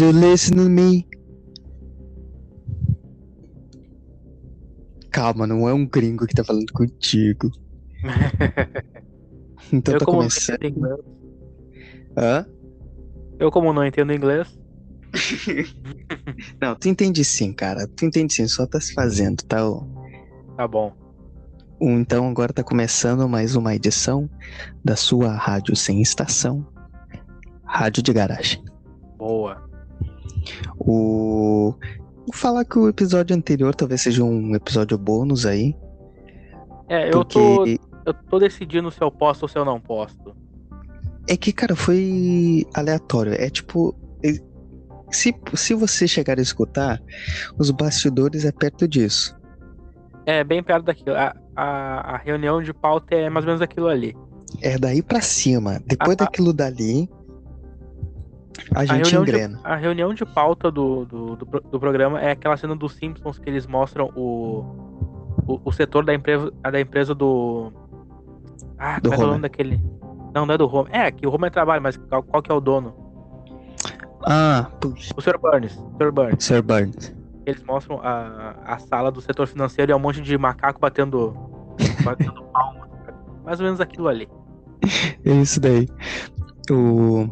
You listen to me? Calma, não é um gringo que tá falando contigo. Então Eu tá começando. Hã? Eu como não entendo inglês. Não, tu entende sim, cara. Tu entende sim, só tá se fazendo, tá? Tá bom. Então agora tá começando mais uma edição da sua rádio sem estação, Rádio de Garagem. Boa. O vou falar que o episódio anterior talvez seja um episódio bônus aí, É, eu porque tô, eu tô decidindo se eu posto ou se eu não posto. é que cara foi aleatório. É tipo se, se você chegar a escutar, os bastidores é perto disso. É, bem perto daquilo. A, a, a reunião de pauta é mais ou menos aquilo ali. É daí pra cima. Depois Ah, tá. daquilo dali, a A gente reunião, engrena. de, a reunião de pauta do, do, do, do programa é aquela cena dos Simpsons que eles mostram o, o, o setor da empresa, da empresa do. Ah, Do como é é o nome daquele? Não, não é do Homer. É, que o Homer trabalha, mas qual, qual que é o dono? Ah, puxa, O Sr. Burns. Sr. Burns. Sir Burns. Eles mostram a, a sala do setor financeiro e é um monte de macaco batendo, batendo palma. Mais ou menos aquilo ali. É isso daí. O...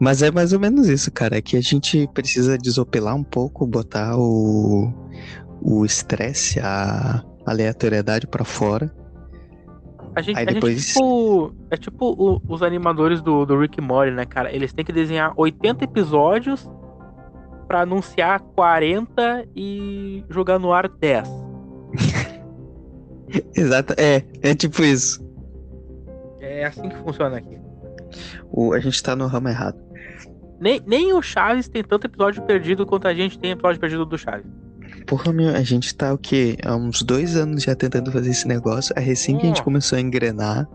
Mas é mais ou menos isso, cara. É que a gente precisa desopilar um pouco, botar o o estresse, a aleatoriedade pra fora. A gente, Aí a gente depois- tipo, é tipo o- os animadores do, do Rick Morty, né, cara? Eles têm que desenhar 80 episódios pra anunciar 40 e jogar no ar 10. Exato, é, é tipo isso. É assim que funciona aqui. O, a gente tá no ramo errado. Nem, nem o Chaves tem tanto episódio perdido quanto a gente tem episódio perdido do Chaves. Porra, meu, a gente tá o quê? Há uns dois anos já tentando fazer esse negócio. É recém que a gente Nossa. começou a engrenar.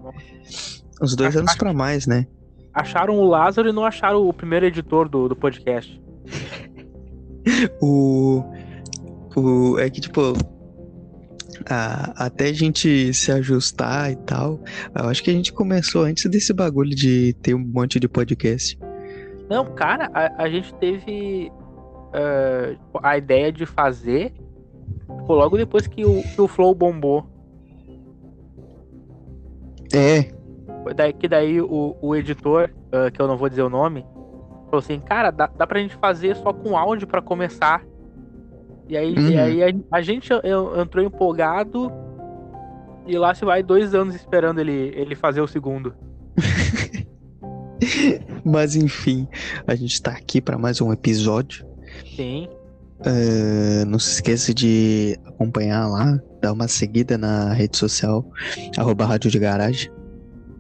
Uns dois Acho- anos pra mais, né? Acharam o Lázaro e não acharam o primeiro editor do, do podcast. O. O. É que, tipo. até a gente se ajustar e tal. Eu acho que a gente começou antes desse bagulho de ter um monte de podcast. Não, cara, a, a gente teve eh, a ideia de fazer tipo, logo depois que o, que o Flow bombou. É, Daí, que daí o, o editor, eh, que eu não vou dizer o nome, falou assim, cara, dá, dá pra gente fazer só com áudio pra começar. E aí, e Uhum. aí a, a gente eu- entrou empolgado e lá se vai dois anos esperando ele, ele fazer o segundo. mas enfim, a gente tá aqui pra mais um episódio. Sim. É, não se esqueça de acompanhar lá, dar uma seguida na rede social, arroba Rádio de Garagem.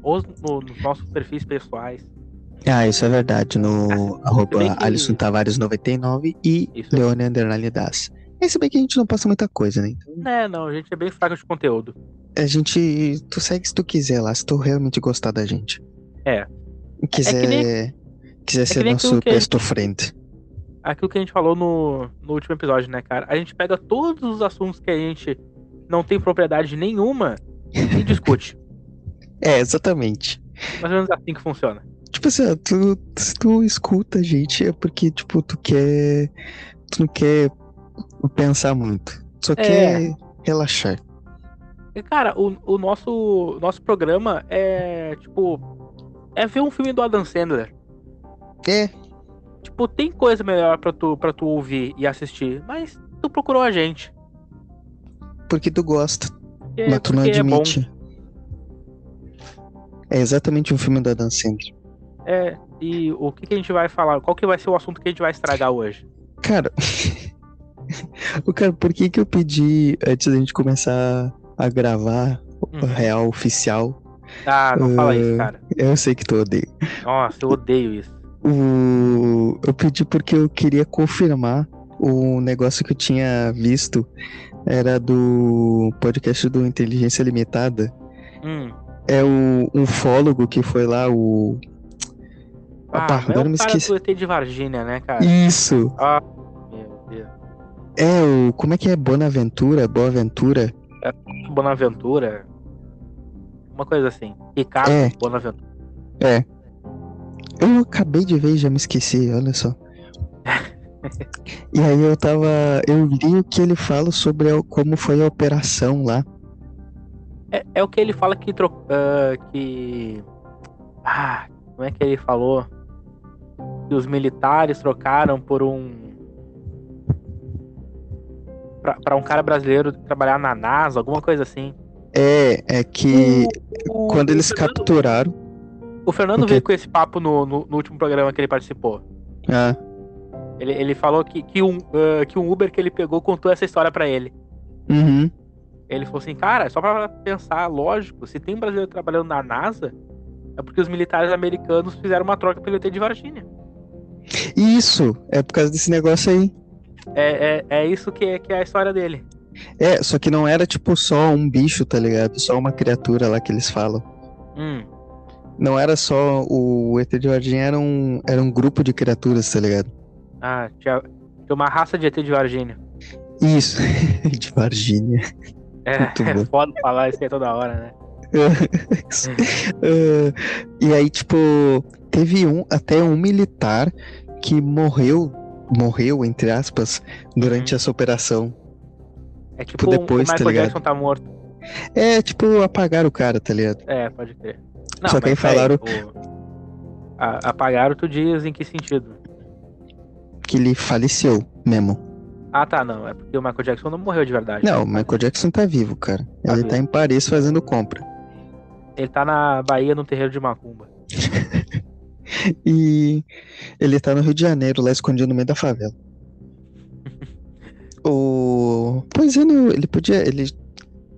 Ou no- nos nossos perfis pessoais. Ah, isso é verdade, no arroba bem que- Alisson Tavares 99 e Isso. Leone Underline Das. É, se bem que a gente não passa muita coisa, né? Então, Né, não, a gente é bem fraco de conteúdo. a gente. Tu segue se tu quiser lá, se tu realmente gostar da gente. É. Quiser. É nem- quiser ser nem nosso best friend. Aquilo que a gente falou no, no último episódio, né, cara? A gente pega todos os assuntos que a gente não tem propriedade nenhuma e discute. É, exatamente. Mais ou menos assim que funciona. Tipo assim, tu, se tu escuta a gente é porque, tipo, tu quer. Tu não quer pensar muito. Tu só É. quer relaxar. Cara, o, o nosso, nosso programa é, tipo, é ver um filme do Adam Sandler. É, Tipo, tem coisa melhor pra tu, pra tu ouvir e assistir, mas tu procurou a gente. porque tu gosta, Porque, mas tu não é admite. É exatamente um filme da Dan Sandler. É, e o que, que a gente vai falar? Qual que vai ser o assunto que a gente vai estragar hoje? Cara, o cara, por que que eu pedi antes da gente começar a gravar o Uhum. real oficial? Ah, não fala isso, Uh, cara. Eu sei que tu odeia. Nossa, eu odeio isso. O... Eu pedi porque eu queria confirmar o negócio que eu tinha visto. Era do podcast do Inteligência Limitada. Hum. É o um ufólogo que foi lá, o. Ah, Opa, é agora o me cara esqueci. do ET de Varginha, né, cara? Isso! Ah, meu Deus. É o. Como é que é? Bonaventura? Boaventura? Bonaventura. Uma coisa assim. Ricardo É. Bonaventura. É. Eu acabei de ver e já me esqueci, olha só. E aí eu tava. Eu li o que ele fala sobre a- como foi a operação lá. É, é o que ele fala que tro... ah, que. Ah, como é que ele falou? Que os militares trocaram por um. Pra um cara brasileiro trabalhar na NASA, alguma coisa assim. É, é que O- quando o eles Fernando- capturaram. O Fernando O veio com esse papo no, no, no último programa que ele participou. Ah, Ele, ele falou que, que, um, ah, que um Uber que ele pegou contou essa história pra ele. uhum. Ele falou assim, cara, só pra pensar, lógico, se tem um brasileiro trabalhando na NASA, é porque os militares americanos fizeram uma troca pelo ET de Varginha. Isso, é por causa desse negócio aí. É, é, é isso que é, que é a história dele. É, só que não era tipo só um bicho, tá ligado? Só uma criatura lá que eles falam. Hum, Não era só o ET de Varginha, era um, era um grupo de criaturas, tá ligado? ah, tinha, uma raça de ET de Varginha. Isso, de Varginha. É, é foda falar isso aí toda hora, né? Ah, e aí, tipo, teve um, até um militar que morreu, morreu, entre aspas, durante Uhum. essa operação. É tipo depois, o tá Michael ligado? Jackson tá morto. É, tipo, apagaram o cara, tá ligado? É, pode crer. Só que aí falaram- o- a- apagaram, tu diz em que sentido? Que ele faleceu mesmo. Ah, tá, não. É porque o Michael Jackson não morreu de verdade. Não, o Michael Jackson tá vivo, cara. Tá ele vivo. tá em Paris fazendo compra. Ele tá na Bahia, no terreiro de Macumba. E ele tá no Rio de Janeiro, lá escondido no meio da favela. O... Pois é, ele podia. Ele...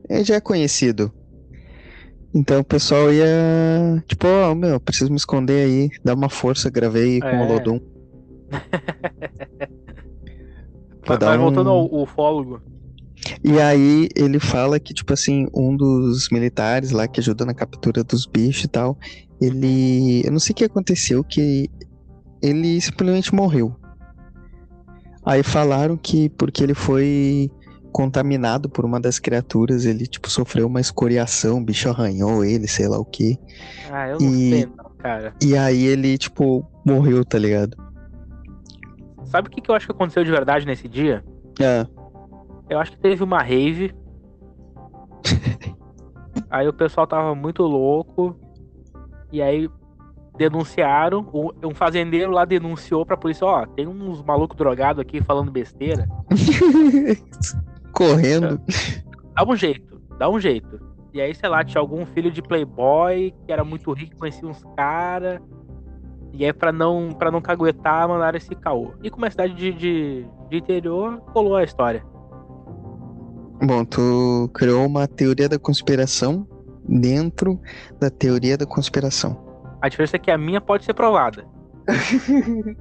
ele já é conhecido. Então o pessoal ia. Tipo, ó, meu, preciso me esconder aí. Dá uma força, gravei com É. o Lodum. Pra Mas, dar mas voltando um- ao ufólogo. E aí ele fala que, tipo assim, um dos militares lá que ajuda na captura dos bichos e tal, ele. Eu não sei o que aconteceu, que ele simplesmente morreu. Aí falaram que porque ele foi contaminado por uma das criaturas, ele, tipo, sofreu uma escoriação, o bicho arranhou ele, sei lá o que. Ah, eu não E- sei, não, cara. E aí ele, tipo, morreu, tá ligado? Sabe o que, que eu acho que aconteceu de verdade nesse dia? Ah, Eu acho que teve uma rave. aí o pessoal tava muito louco. E aí denunciaram. Um fazendeiro lá denunciou pra polícia: Ó, tem uns malucos drogados aqui falando besteira. Correndo. Dá um jeito, dá um jeito. E aí, sei lá, tinha algum filho de playboy que era muito rico, conhecia uns caras. E aí, pra não, pra não caguetar, mandaram esse caô. E como é cidade de, de, de interior, colou a história. Bom, tu criou uma teoria da conspiração dentro da teoria da conspiração. A diferença é que a minha pode ser provada.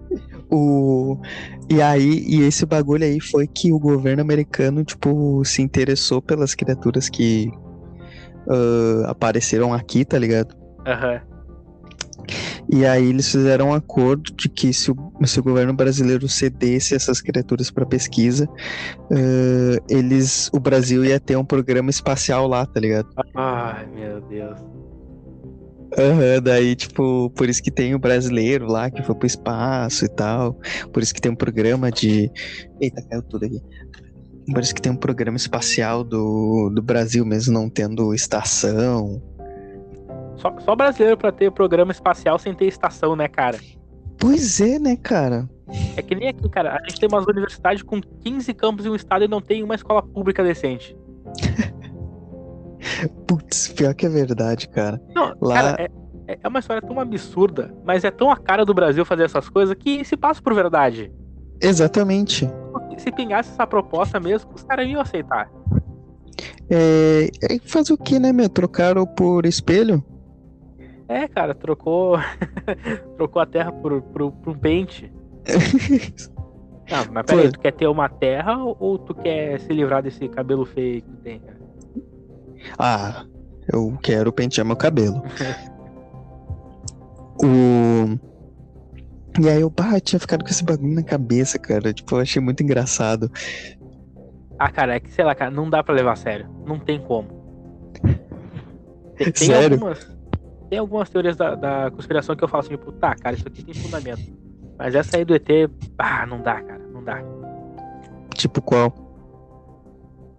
O... E aí, e esse bagulho aí foi que o governo americano, tipo, se interessou pelas criaturas que ah, apareceram aqui, tá ligado? Aham. E aí eles fizeram um acordo de que se o, se o governo brasileiro cedesse essas criaturas para pesquisa, ah, eles, o Brasil ia ter um programa espacial lá, tá ligado? Ai, meu Deus. Aham, daí, tipo, por isso que tem o brasileiro lá que foi pro espaço e tal. Por isso que tem um programa de. Eita, caiu tudo aqui. Por isso que tem um programa espacial do, do Brasil, mesmo não tendo estação. Só, só brasileiro pra ter programa espacial sem ter estação, né, cara? Pois é, né, cara? É que nem aqui, cara. A gente tem umas universidades com 15 campos em um estado e não tem uma escola pública decente. Putz, pior que é verdade, cara. Não, Lá- cara, é, é- é uma história tão absurda, mas é tão a cara do Brasil fazer essas coisas que se passa por verdade. Exatamente. Se pingasse essa proposta mesmo, os caras iam aceitar. É, é fazer o que, né, meu? Trocaram por espelho? É, cara, trocou trocou a terra por, por, por um pente. Não, mas peraí, tu quer ter uma terra ou, tu quer se livrar desse cabelo feio que tem, cara? Ah, eu quero pentear meu cabelo. o... E aí eu, bah, tinha ficado com esse bagulho na cabeça, cara. Tipo, eu achei muito engraçado. Ah, cara, é que, sei lá, cara, não dá pra levar a sério. Não tem como. Tem, tem Sério? algumas. Tem algumas teorias da, da conspiração que eu falo assim, tipo, tá, cara, isso aqui tem fundamento. Mas essa aí do ET, ah, não dá, cara, não Tá. Tipo qual?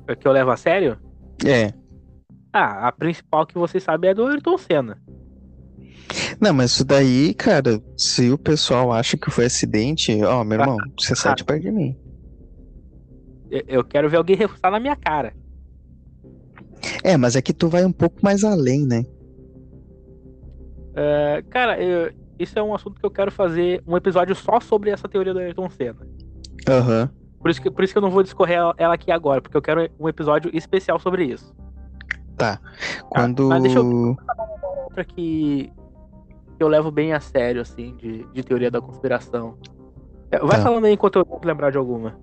É que eu levo a sério? É. Ah, a principal que você sabe é do Ayrton Senna. Não, mas isso daí, cara, se o pessoal acha que foi acidente, ó, meu irmão, você sai de perto de mim. Eu- quero ver alguém reforçar na minha cara. É, mas é que tu vai um pouco mais além, né? É, cara, eu- isso é um assunto que eu quero fazer um episódio só sobre essa teoria do Ayrton Senna. Aham. Por isso que, por isso que eu não vou discorrer ela aqui agora, porque eu quero um episódio especial sobre isso. Tá. Quando. mas deixa Outra que, eu levo bem a sério, assim, de, de teoria da conspiração. É, Vai Tá. falando aí enquanto eu lembrar de alguma.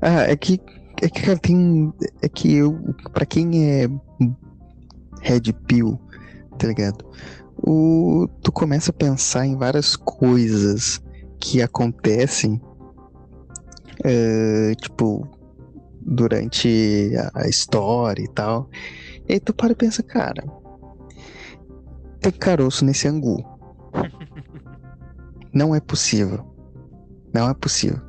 Ah, é que. É que, cara, tem. É que eu. Pra quem é. Red Pill, tá ligado? O, tu começa a pensar em várias coisas que acontecem. eh, tipo. Durante a, a história e tal. E aí tu para e pensa, cara. Tem caroço nesse angu. Não é possível. Não é possível.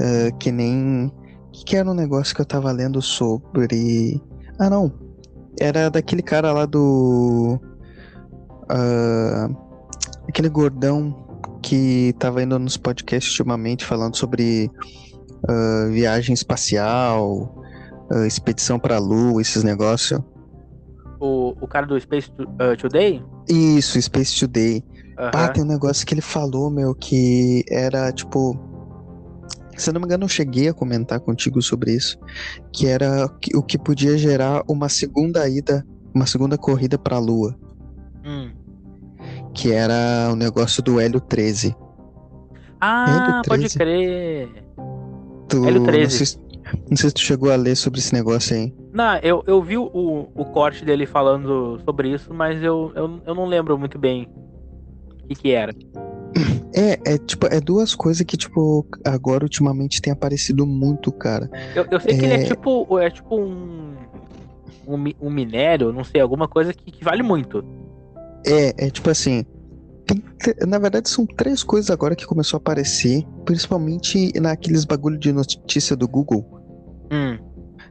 Ah, que nem. Que, que era um negócio que eu tava lendo sobre. Ah, não. Era daquele cara lá do. ah, aquele gordão que tava indo nos podcasts ultimamente falando sobre ah, viagem espacial, expedição pra lua, esses negócios. O, o cara do Space uh, Today? Isso, Space Today. Aham. Ah, tem um negócio que ele falou, meu, que era tipo. Se eu não me engano, eu cheguei a comentar contigo sobre isso. Que era o que podia gerar uma segunda ida, uma segunda corrida pra Lua. Hum. Que era o negócio do Hélio 13. Ah, Hélio pode 13. crer. Tu, Hélio Não 13. sei, se- não sei se tu chegou a ler sobre esse negócio aí. Não, eu, eu vi o, o corte dele falando sobre isso, mas eu, eu, eu não lembro muito bem o que, que era. É, é tipo, é duas coisas que, tipo, agora ultimamente tem aparecido muito, cara. Eu, eu sei que ele é É. tipo, é tipo um, um, um minério, não sei, alguma coisa que, que vale muito. É, é tipo assim. tem te- na verdade, são três coisas agora que começou a aparecer, principalmente naqueles bagulho de notícia do Google, Hum.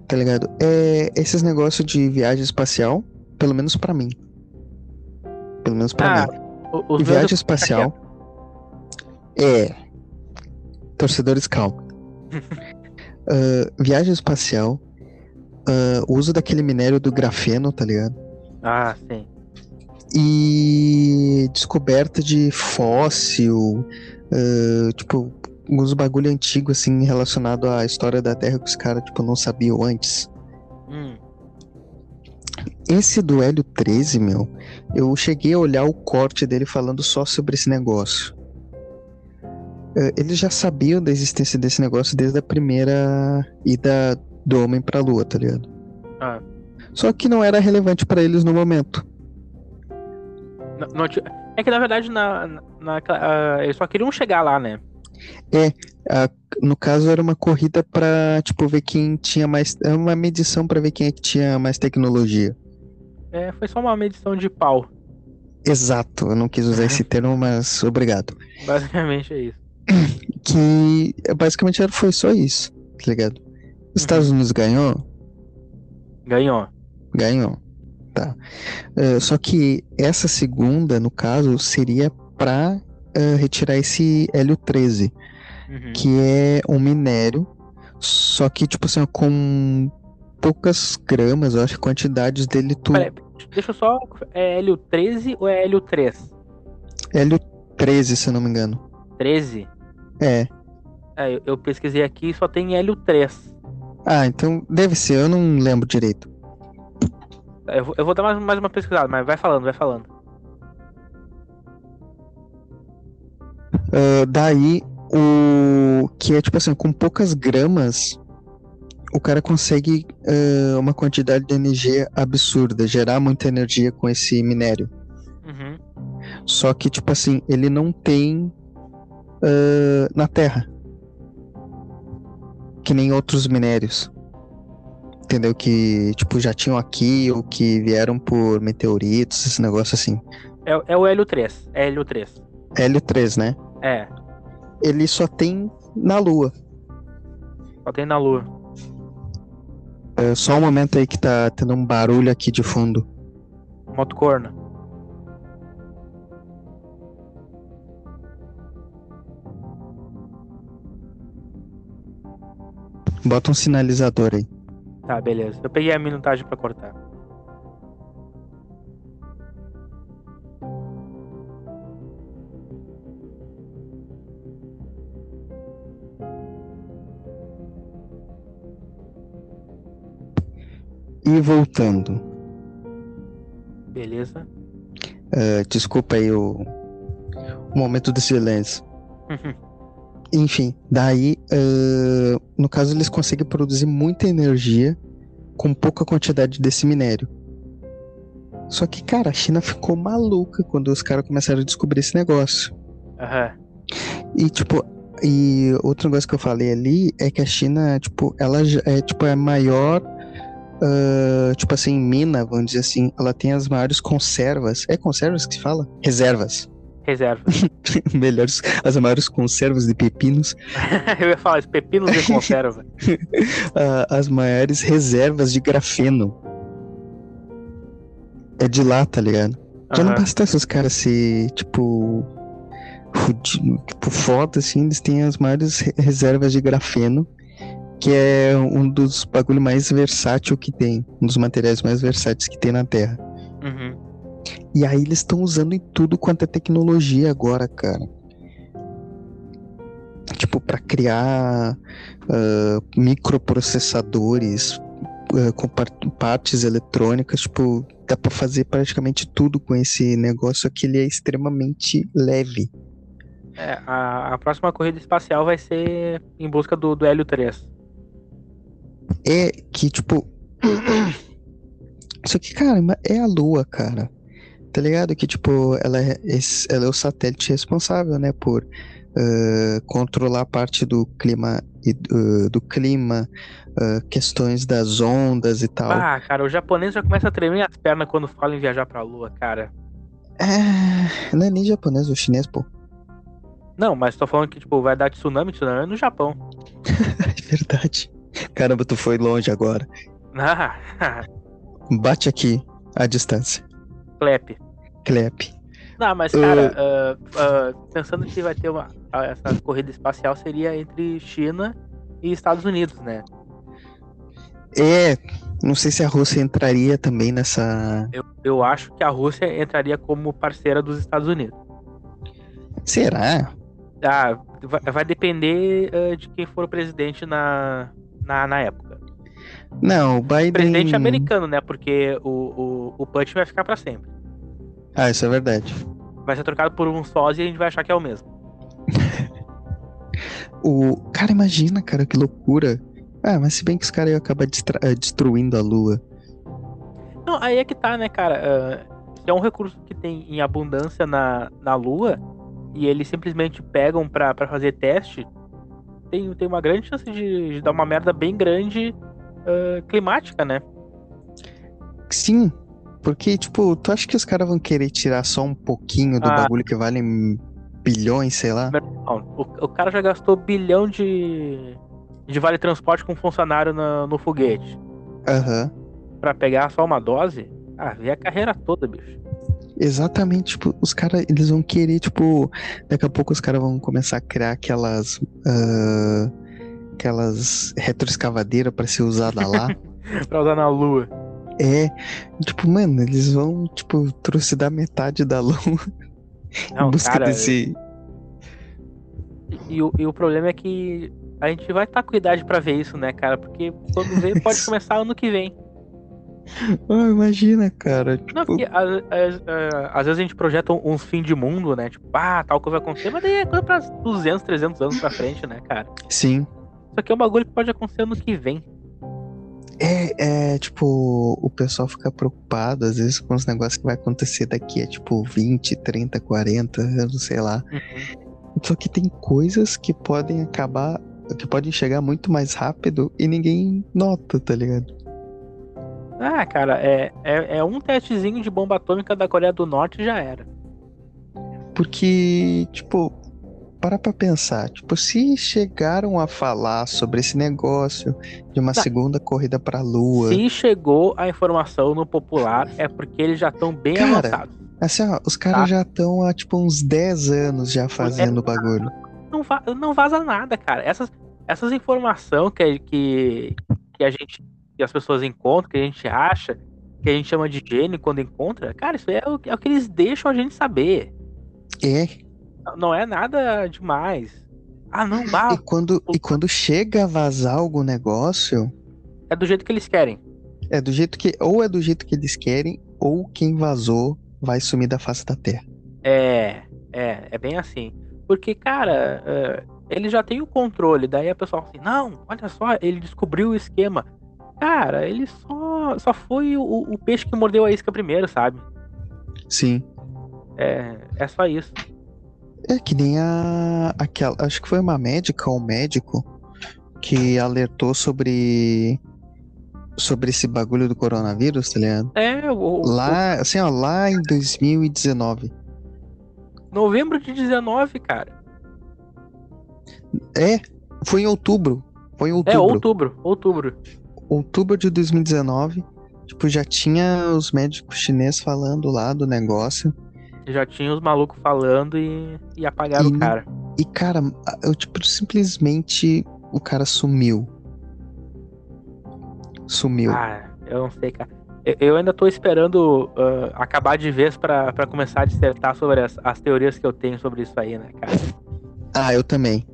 Tá ligado? É esses negócios de viagem espacial, pelo menos pra mim. Pelo menos pra Ah, mim. o- meus viagem eu- espacial. É. Torcedores, calma. Ah, viagem espacial. o uso daquele minério do grafeno, tá ligado? Ah, sim. e descoberta de fóssil, ah, tipo, uns bagulho antigo, assim, relacionado à história da Terra que os caras, tipo, não sabiam antes. Hum. Esse do Hélio 13, meu, eu cheguei a olhar o corte dele falando só sobre esse negócio. Ah, eles já sabiam da existência desse negócio desde a primeira ida do homem pra Lua, tá ligado? Ah. Só que não era relevante pra eles no momento. Não- não é que na verdade na, na, na- ah, eles só queriam chegar lá, né? No caso, era uma corrida pra, tipo, ver quem tinha mais. É uma medição pra ver quem é que tinha mais tecnologia. É, foi só uma medição de pau. Exato, eu não quis usar esse termo, mas obrigado. Basicamente é isso. Que basicamente era- foi só isso, tá ligado? Os Estados Unidos ganhou? Ganhou. Ganhou. Tá. Eh, só que essa segunda, no caso, seria pra eh, retirar esse hélio 13. Uhum. que é um minério, só que, tipo assim, com poucas gramas, eu acho quantidades dele tu. Peraí, deixa eu só. É Hélio 13 ou é Hélio 3? Hélio 13, se eu não me engano. 13? É. É, eu, eu pesquisei aqui e só tem Hélio 3. Ah, então deve ser, eu não lembro direito. Eu vou, eu vou dar mais, mais uma pesquisada, mas vai falando, vai falando. Ah, daí, o que é tipo assim, com poucas gramas, o cara consegue ah, uma quantidade de energia absurda, gerar muita energia com esse minério. Uhum. Só que, tipo assim, ele não tem ah, na Terra. Que nem outros minérios. Entendeu? Que, tipo, já tinham aqui ou que vieram por meteoritos, esse negócio assim. É, é o Hélio 3. É Hélio 3. Hélio 3, né? É. Ele só tem na Lua. Só tem na Lua. É só um momento aí que tá tendo um barulho aqui de fundo. Moto corna. Bota um sinalizador aí. Tá, beleza. Eu peguei a minutagem pra cortar. E voltando. Beleza. Uh, desculpa aí o, o momento do silêncio. Enfim, daí, uh, no caso, eles conseguem produzir muita energia com pouca quantidade desse minério. Só que, cara, a China ficou maluca quando os caras começaram a descobrir esse negócio. Aham. E, tipo, e outro negócio que eu falei ali é que a China, tipo, ela é, tipo, é a maior, uh, tipo assim, mina, vamos dizer assim, ela tem as maiores conservas. É conservas que se fala? Reservas. Reserva. Melhores, as maiores conservas de pepinos. Eu ia falar, pepinos de conserva. uh, as maiores reservas de grafeno. É de lá, tá ligado? Já não Aham. bastasse os caras se, tipo, fudido, tipo, foda, assim, eles têm as maiores re- reservas de grafeno, que é um dos bagulho mais versátil que tem, um dos materiais mais versáteis que tem na Terra. Uhum. E aí eles estão usando em tudo quanto é tecnologia agora, cara. Tipo, pra criar ah, microprocessadores com par- partes eletrônicas, tipo, dá pra fazer praticamente tudo com esse negócio que ele é extremamente leve. É, a, a próxima corrida espacial vai ser em busca do, do Hélio 3. É que, tipo. Só que, cara, é a Lua, cara. Tá ligado? Que, tipo, ela é, ela é o satélite responsável, né? Por ah, controlar a parte do clima, e do, clima, ah, questões das ondas e tal. Ah, cara, o japonês já começa a tremer as pernas quando fala em viajar pra Lua, cara. É, não é nem japonês, é chinês, pô. Não, mas tô falando que, tipo, vai dar tsunami, tsunami é no Japão. É verdade. Caramba, tu foi longe agora. Ah, Bate aqui a distância. Clep. Clep. Não, mas, cara, ah, ah, pensando que vai ter uma. ah, Essa corrida espacial seria entre China e Estados Unidos, né? É, não sei se a Rússia entraria também nessa. Eu, eu acho que a Rússia entraria como parceira dos Estados Unidos. Será? Ah, vai, vai depender ah, de quem for o presidente na, na, na época. Não, o Biden. Presidente americano, né? Porque o, o, o Punch vai ficar pra sempre. Ah, isso é verdade. Vai ser trocado por um sósia e a gente vai achar que é o mesmo. O. Cara, imagina, cara, que loucura. Ah, mas se bem que os caras iam acabar eh, destruindo a Lua. Não, aí é que tá, né, cara? Ah, se é um recurso que tem em abundância na, na Lua e eles simplesmente pegam pra fazer teste, tem, tem uma grande chance de, de dar uma merda bem grande ah, climática, né? Sim, porque, tipo, tu acha que os caras vão querer tirar só um pouquinho do Ah. bagulho que vale bilhões, sei lá? Não, o, o cara já gastou bilhão de, de vale transporte com funcionário na- no foguete. Aham. Pra pegar só uma dose, ah, vê a carreira toda, bicho. Exatamente, tipo, os caras, eles vão querer, tipo, daqui a pouco os caras vão começar a criar aquelas. ah, aquelas retroescavadeiras pra ser usada lá. pra usar na Lua. é, tipo, mano, eles vão, tipo, trucidar metade da lua em Não, busca cara, desse. E, o, e o problema é que a gente vai estar com idade pra ver isso, né, cara? Porque quando vê, pode começar ano que vem. Ah, imagina, cara. Não, Tipo, porque às, às- ah, às vezes a gente projeta uns fins de mundo, né? Tipo, ah, tal coisa vai acontecer, mas daí é coisa pra 200, 300 anos pra frente, né, cara? sim. Isso aqui é um bagulho que pode acontecer ano que vem. É, é, tipo, o pessoal fica preocupado, às vezes, com os negócios que vai acontecer daqui a, tipo, 20, 30, 40 anos, sei lá. Uhum. Só que tem coisas que podem acabar, que podem chegar muito mais rápido e ninguém nota, tá ligado? Ah, cara, é, é, é um testezinho de bomba atômica da Coreia do Norte e já era. Porque, tipo, para pra pensar. Tipo, se chegaram a falar sobre esse negócio de uma Tá. segunda corrida pra lua. Se chegou a informação no popular, é porque eles já estão bem Cara, avançados. Assim, ó, os caras Tá. já estão há, tipo, uns 10 anos já fazendo o bagulho. Não, não vaza nada, cara. Essas, essas informações que, que, que a gente. Que as pessoas encontram, que a gente acha, que a gente chama de gênio quando encontra, cara, isso é o, é o que eles deixam a gente saber. É. Não é nada demais. Ah, não, vá. E quando, e quando chega a vazar algum negócio, É do jeito que eles querem. é do jeito que. Ou é do jeito que eles querem, ou quem vazou vai sumir da face da terra. É, é, é bem assim. Porque, cara, é, ele já tem o controle. Daí a pessoa fala assim: não, olha só, ele descobriu o esquema. Cara, ele só, só foi o, o peixe que mordeu a isca primeiro, sabe? Sim. É, é só isso. É que nem a. Aquela, acho que foi uma médica ou um médico que alertou sobre. Sobre esse bagulho do coronavírus, tá ligado? É, o, Lá, assim, ó, lá em 2019. novembro de 19, cara. É, foi em outubro. Foi em É, outubro. outubro, outubro. de 2019. Tipo, já tinha os médicos chineses falando lá do negócio. Já tinha os malucos falando e, e apagaram E- o cara. E, cara, eu, tipo, simplesmente o cara sumiu. Sumiu. Ah, eu não sei, cara. Eu, eu ainda tô esperando ah, acabar de vez pra, pra começar a dissertar sobre as, as teorias que eu tenho sobre isso aí, né, cara? Ah, eu também.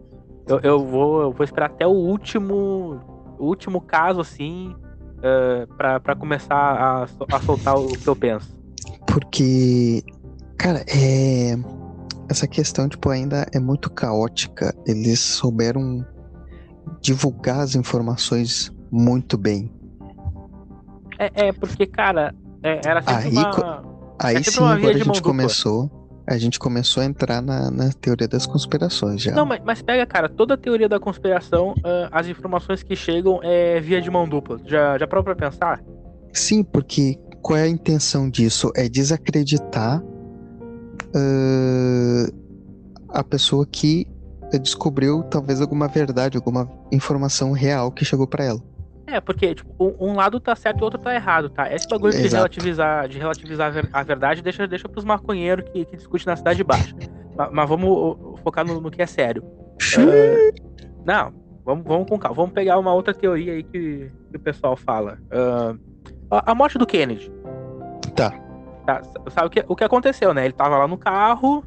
Eu, eu vou, eu vou esperar até o último, o último caso, assim, ah, pra, pra começar a, a soltar o que eu penso. Porque, cara, é. Essa questão, tipo, ainda é muito caótica. Eles souberam divulgar as informações muito bem. É, é porque, cara, é- era sempre Aí, uma... Aí sempre sim, agora a gente começou. A gente começou a entrar na, na teoria das conspirações já. Não, mas, mas pega, cara, toda a teoria da conspiração, ah, as informações que chegam é via de mão dupla. Já, já parou pra pensar? Sim, porque qual é a intenção disso? É desacreditar ãh, a pessoa que descobriu talvez alguma verdade, alguma informação real que chegou pra ela. É, porque, tipo, um, um lado tá certo e o outro tá errado, tá? Esse bagulho de relativizar, de relativizar a, ver- a verdade deixa, deixa pros maconheiros que, que discutem na Cidade Baixa. Ma- mas, vamos uh, focar no, no que é sério. Não, vamos, vamos com calma. Vamos pegar uma outra teoria aí que, que o pessoal fala. Ah, a, a morte do Kennedy. Tá. Tá, sabe o que, o que aconteceu, né? Ele tava lá no carro,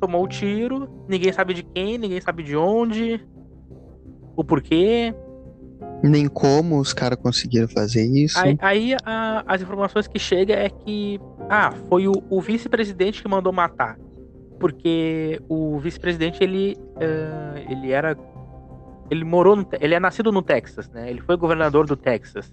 tomou o tiro, ninguém sabe de quem, ninguém sabe de onde, o porquê. Nem como os caras conseguiram fazer isso. Aí, aí, a- as informações que chega é que ah, foi o, o vice-presidente que mandou matar. Porque o vice-presidente ele ah, ele era ele morou no, ele é nascido no Texas, né? Ele foi governador do Texas.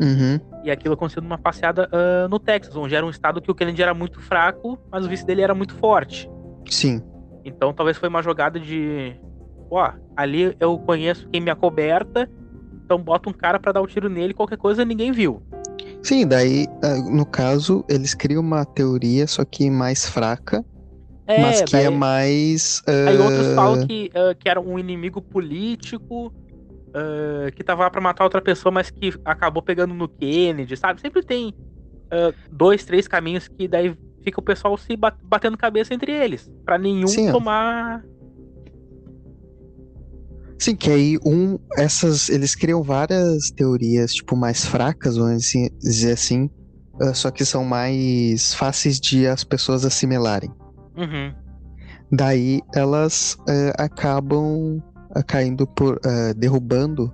Uhum. E aquilo aconteceu numa passeada ah, no Texas, onde era um estado que o Kennedy era muito fraco, mas o vice dele era muito forte. Sim. Então talvez foi uma jogada de. Ó, ali eu conheço quem me acoberta, então bota um cara pra dar o tiro nele, qualquer coisa ninguém viu. Sim, daí, ah, no caso, eles criam uma teoria, só que mais fraca, É, mas que daí, é mais. aí outros ah, falam que, ah, que era um inimigo político, ah, que tava lá pra matar outra pessoa, mas que acabou pegando no Kennedy, sabe? Sempre tem dois, três caminhos que daí fica o pessoal se ba- batendo cabeça entre eles, Pra nenhum Sim, ó. Sim, que aí um, essas, eles criam várias teorias, tipo, mais fracas, vamos assim- dizer assim, ah, só que são mais fáceis de as pessoas assimilarem. Uhum. Daí elas eh, acabam ah, caindo por, ah, derrubando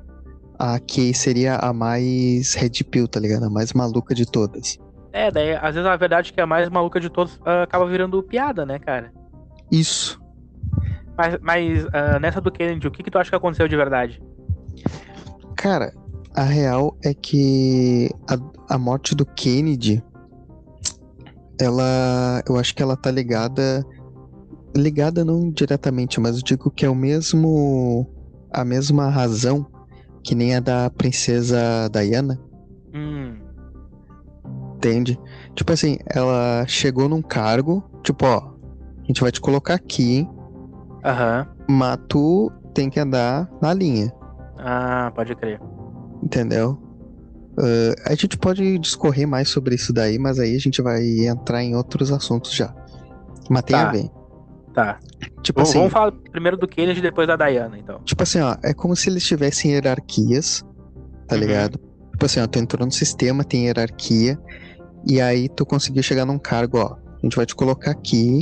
a que seria a mais red pill, tá ligado? A mais maluca de todas. É, daí às vezes a verdade que é a mais maluca de todos ah, acaba virando piada, né, cara? Isso. Mas, mas ah, nessa do Kennedy, o que, que tu acha que aconteceu de verdade? Cara, a real é que a, a morte do Kennedy, ela, eu acho que ela tá ligada, ligada não diretamente, mas eu digo que é o mesmo, a mesma razão que nem a da princesa Diana, Hum, entende? Tipo assim, ela chegou num cargo, tipo, ó, a gente vai te colocar aqui, hein? Aham. mas tu tem que andar na linha, Ah, pode crer. entendeu? Ah, a gente pode discorrer mais sobre isso daí, mas aí a gente vai entrar em outros assuntos já. Mas tem Tá. a ver. Tá. Tipo Vamos, assim, vamos falar primeiro do Kennedy e depois da Diana, então. tipo assim, ó, é como se eles tivessem hierarquias, tá Uhum. ligado? Tipo assim, ó, tu entrou no sistema, tem hierarquia, e aí tu conseguiu chegar num cargo, ó. A gente vai te colocar aqui,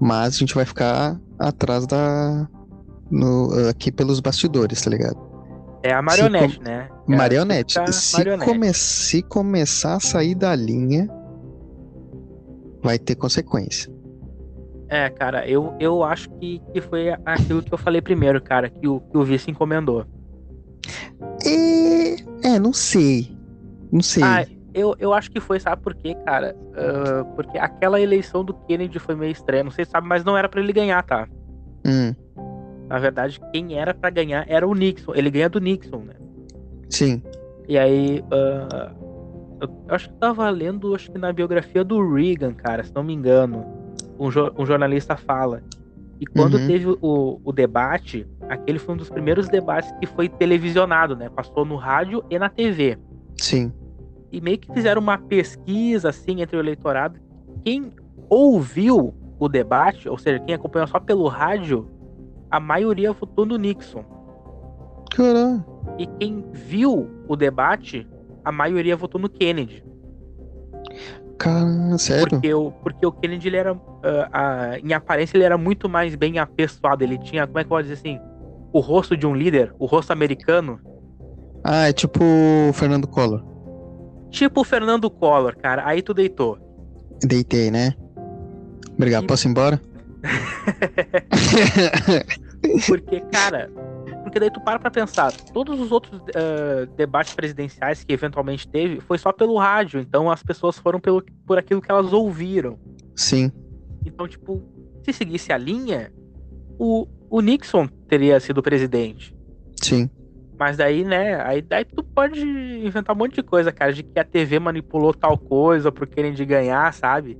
mas a gente vai ficar atrás da. no- aqui pelos bastidores, tá ligado? É a marionete, né? É marionete. Se, marionete. come- se começar a sair da linha, vai ter consequência. É, cara, eu, eu acho que, que foi aquilo que eu falei primeiro, cara, que o, que o vice encomendou. E... É, não sei. Não sei. Ah, eu, eu acho que foi, sabe por quê, cara? Ah, porque aquela eleição do Kennedy foi meio estranha, não sei se sabe, mas não era pra ele ganhar, tá? Hum, Na verdade, quem era pra ganhar era o Nixon. Ele ganha do Nixon, né? sim. E aí, eu, eu acho que tava lendo, acho que na biografia do Reagan, cara, se não me engano, um, jo- um jornalista fala. E quando Uhum. teve o, o debate, aquele foi um dos primeiros debates que foi televisionado, né? Passou no rádio e na TV. Sim. E meio que fizeram uma pesquisa, assim, entre o eleitorado. Quem ouviu o debate, ou seja, quem acompanhou só pelo rádio, a maioria votou no Nixon. Caralho. E quem viu o debate, a maioria votou no Kennedy. Cara, sério? Porque o, porque o Kennedy, ele era. ah, em aparência, ele era muito mais bem apessoado. Ele tinha, como é que eu posso dizer assim? O rosto de um líder, o rosto americano. Ah, é tipo o Fernando Collor. Tipo o Fernando Collor, cara. Aí tu deitou. Deitei, né? Obrigado, E- posso ir embora? Porque, cara. Porque daí tu para pra pensar. Todos os outros ah, debates presidenciais que eventualmente teve foi só pelo rádio. Então as pessoas foram pelo, por aquilo que elas ouviram. Sim. Então, tipo, se seguisse a linha, o, o Nixon teria sido presidente. Sim. Mas daí, né, aí daí tu pode inventar um monte de coisa, cara, de que a TV manipulou tal coisa pro Kennedy ganhar, sabe?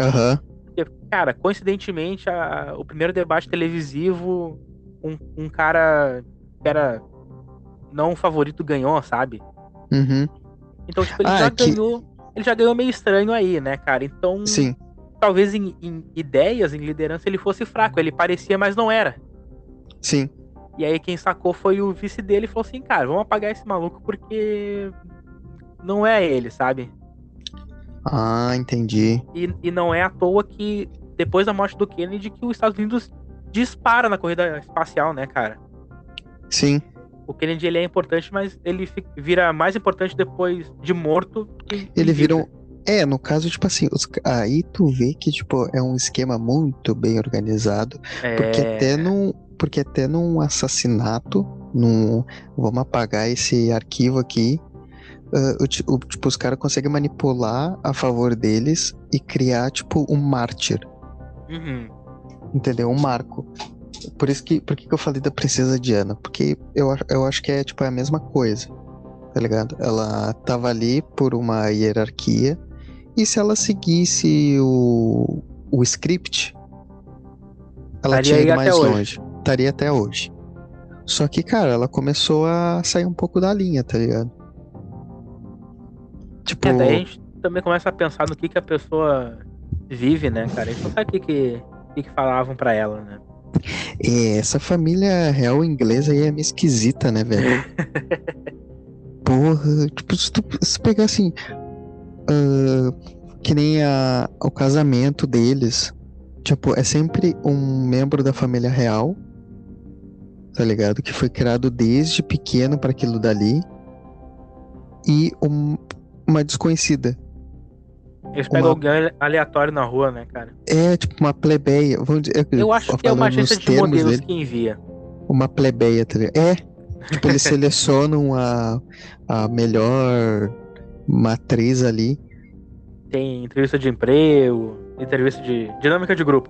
Aham. Porque, cara, coincidentemente, a- o primeiro debate televisivo, um, um cara que era não favorito ganhou, sabe? Uhum. Então, tipo, ele Ah, já é que- ganhou. Ele já ganhou meio estranho aí, né, cara? Então, Sim. talvez em, em ideias, em liderança, ele fosse fraco. Ele parecia, mas não era. Sim. E aí quem sacou foi o vice dele e falou assim, cara, vamos apagar esse maluco porque não é ele, sabe? Ah, entendi. E, e não é à toa que depois da morte do Kennedy que os Estados Unidos dispara na corrida espacial, né, cara? Sim. O Kennedy ele é importante, mas ele fi- vira mais importante depois de morto. Ele vira um. É, no caso, tipo assim, os... aí tu vê que, tipo, é um esquema muito bem organizado. Porque É, até num. Porque até num assassinato, num. Vamos apagar esse arquivo aqui. ah, o o- tipo, os caras conseguem manipular a favor deles e criar, tipo, um mártir. uhum. Entendeu? Um marco. Por isso que. Por que, que eu falei da princesa Diana? Porque eu, eu acho que é, tipo, a mesma coisa. Tá ligado? Ela tava ali por uma hierarquia. E se ela seguisse o, o script, ela Estaria tinha ido mais hoje. longe. Estaria até hoje. Só que, cara, ela começou a sair um pouco da linha, tá ligado? Tipo, É, daí a gente também começa a pensar no que, que a pessoa vive, né, cara? A gente não sabe o que, que, que, que falavam pra ela, né? é, essa família real inglesa aí é meio esquisita, né, velho? Porra, tipo, se tu, se tu pegar assim, ah, que nem a, o casamento deles, tipo, é sempre um membro da família real, tá ligado? Que foi criado desde pequeno para aquilo dali, e um- uma desconhecida. Eles pegam Uma- alguém aleatório na rua, né, cara? É, tipo, uma plebeia, vamos dizer, Eu acho que é uma agência de modelos dele, que envia. uma plebeia, tá ligado? É, tipo, eles selecionam a, a melhor matriz ali, Tem entrevista de emprego, entrevista de dinâmica de grupo.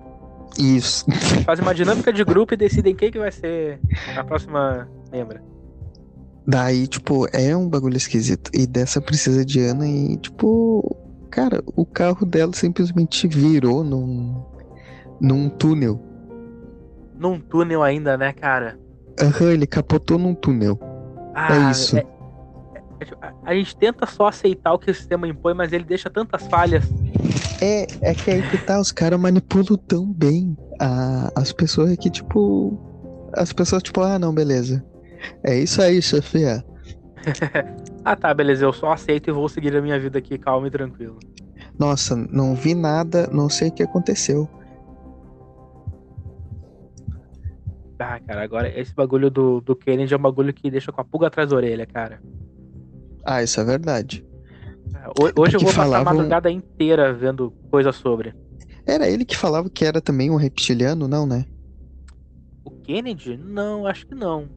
Isso. Fazem uma dinâmica de grupo e decidem quem que vai ser a próxima membra. Daí, tipo, é um bagulho esquisito. E dessa princesa Diana e, tipo, cara, o carro dela simplesmente virou num, num túnel. num túnel ainda, né, cara? Aham, ele capotou num túnel. Ah, é isso. é- é a- gente tenta só aceitar o que o sistema impõe, mas ele deixa tantas falhas. É, é que aí que tá, os caras manipulam tão bem a, as pessoas que, tipo. As pessoas, tipo, ah, não, beleza. É isso aí, chefia. Ah, tá, beleza, eu só aceito e vou seguir a minha vida aqui calmo e tranquilo. Nossa, não vi nada, não sei o que aconteceu. Ah, cara, agora esse bagulho do, do Kennedy é um bagulho que deixa com a pulga atrás da orelha, cara. Ah, isso é verdade. Ho- Hoje eu vou passar a madrugada inteira vendo coisa sobre. Era ele que falava que era também um reptiliano, não, né? O Kennedy? Não, acho que não.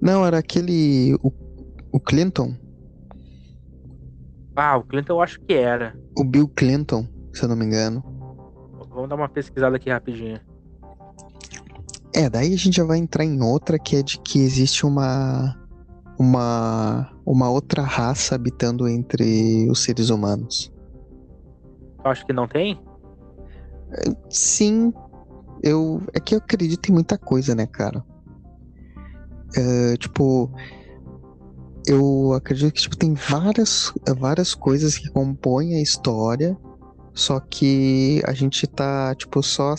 Não, era aquele. O, o Clinton. Ah, o Clinton eu acho que era. O Bill Clinton, se eu não me engano. Vamos dar uma pesquisada aqui rapidinho. É, daí a gente já vai entrar em outra que é de que existe uma. Uma. Uma outra raça habitando entre os seres humanos. Tu acha que não tem? Sim, eu. É que eu acredito em muita coisa, né, cara? É, tipo. Eu acredito que tipo, tem várias, várias coisas que compõem a história, só que a gente tá, tipo, só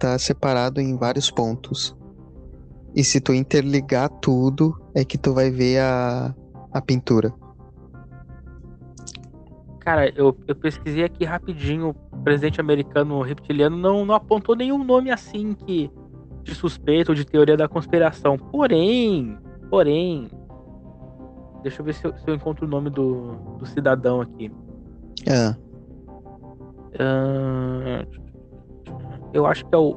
tá separado em vários pontos. E se tu interligar tudo, é que tu vai ver a, a pintura. Cara, eu, eu pesquisei aqui rapidinho. O presidente americano reptiliano não, não apontou nenhum nome assim que de suspeito ou de teoria da conspiração. Porém, porém, deixa eu ver se eu, se eu encontro o nome do, do cidadão aqui. Ah, Ahn, eu acho que é o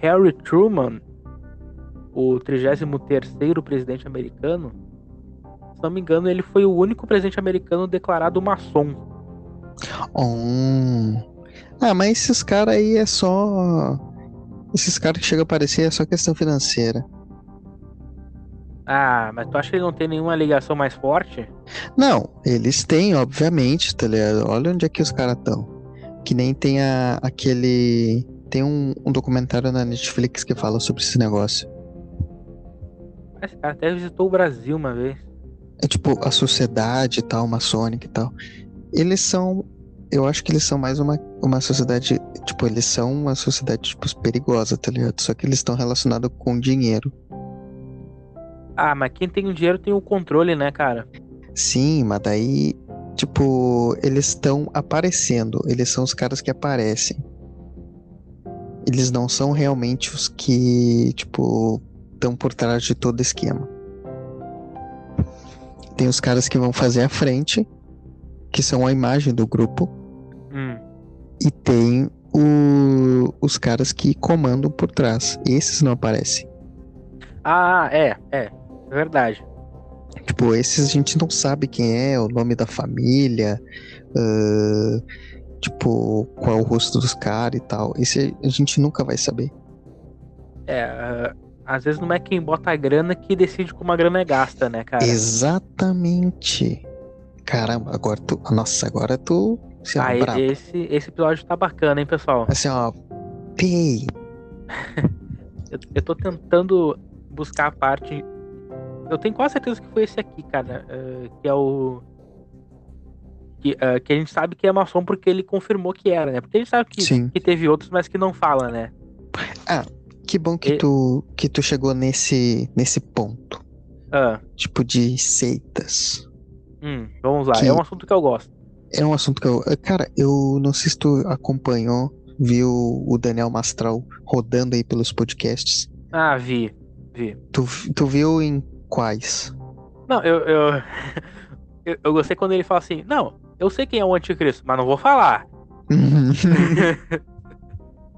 Harry Truman, o 33º presidente americano. Se não me engano, ele foi o único presidente americano declarado maçom. Hum. Ah, mas esses caras aí é só. Esses caras que chegam a aparecer é só questão financeira. Ah, mas tu acha que ele não tem nenhuma ligação mais forte? Não, eles têm, obviamente, tá ligado? Olha onde é que os caras estão. Que nem tem a, aquele. Tem um, um documentário na Netflix que fala sobre esse negócio. Esse cara até visitou o Brasil uma vez. É tipo a sociedade e tal, maçônica e tal. Eles são. Eu acho que eles são mais uma, uma sociedade. Tipo, eles são uma sociedade, tipo, perigosa, tá ligado? Só que eles estão relacionados com dinheiro. Ah, mas quem tem o dinheiro tem o controle, né, cara? Sim, mas daí, tipo, eles estão aparecendo. Eles são os caras que aparecem. Eles não são realmente os que, tipo, estão por trás de todo esquema. Tem os caras que vão fazer a frente, que são a imagem do grupo, Hum. e tem o- os caras que comandam por trás. Esses não aparecem. Ah, é, é. É verdade. Tipo, esses a gente não sabe quem é, o nome da família, ah, tipo, qual é o rosto dos caras e tal. Esse a gente nunca vai saber. É, às vezes não é quem bota a grana que decide como a grana é gasta, né, cara? Exatamente. Caramba, agora tu. Nossa, agora tu. Assim, Ah, esse, esse episódio tá bacana, hein, pessoal? Assim, ó. Pei. Eu, eu tô tentando buscar a parte. Eu tenho quase certeza que foi esse aqui, cara. eh, que é o. Que, eh, que a gente sabe que é maçom porque ele confirmou que era, né? Porque a gente sabe que, Sim. que teve outros, mas que não fala, né? Que bom que E- tu que tu chegou nesse nesse ponto. Ah, Tipo de seitas. hum, vamos lá. Que- É um assunto que eu gosto. É um assunto que eu. Cara, eu não sei se tu acompanhou, viu o Daniel Mastral rodando aí pelos podcasts. Ah, vi. Vi. Tu, tu viu em quais? Não, eu, eu, eu. eu gostei quando ele fala assim: Não, eu sei quem é o anticristo, mas não vou falar.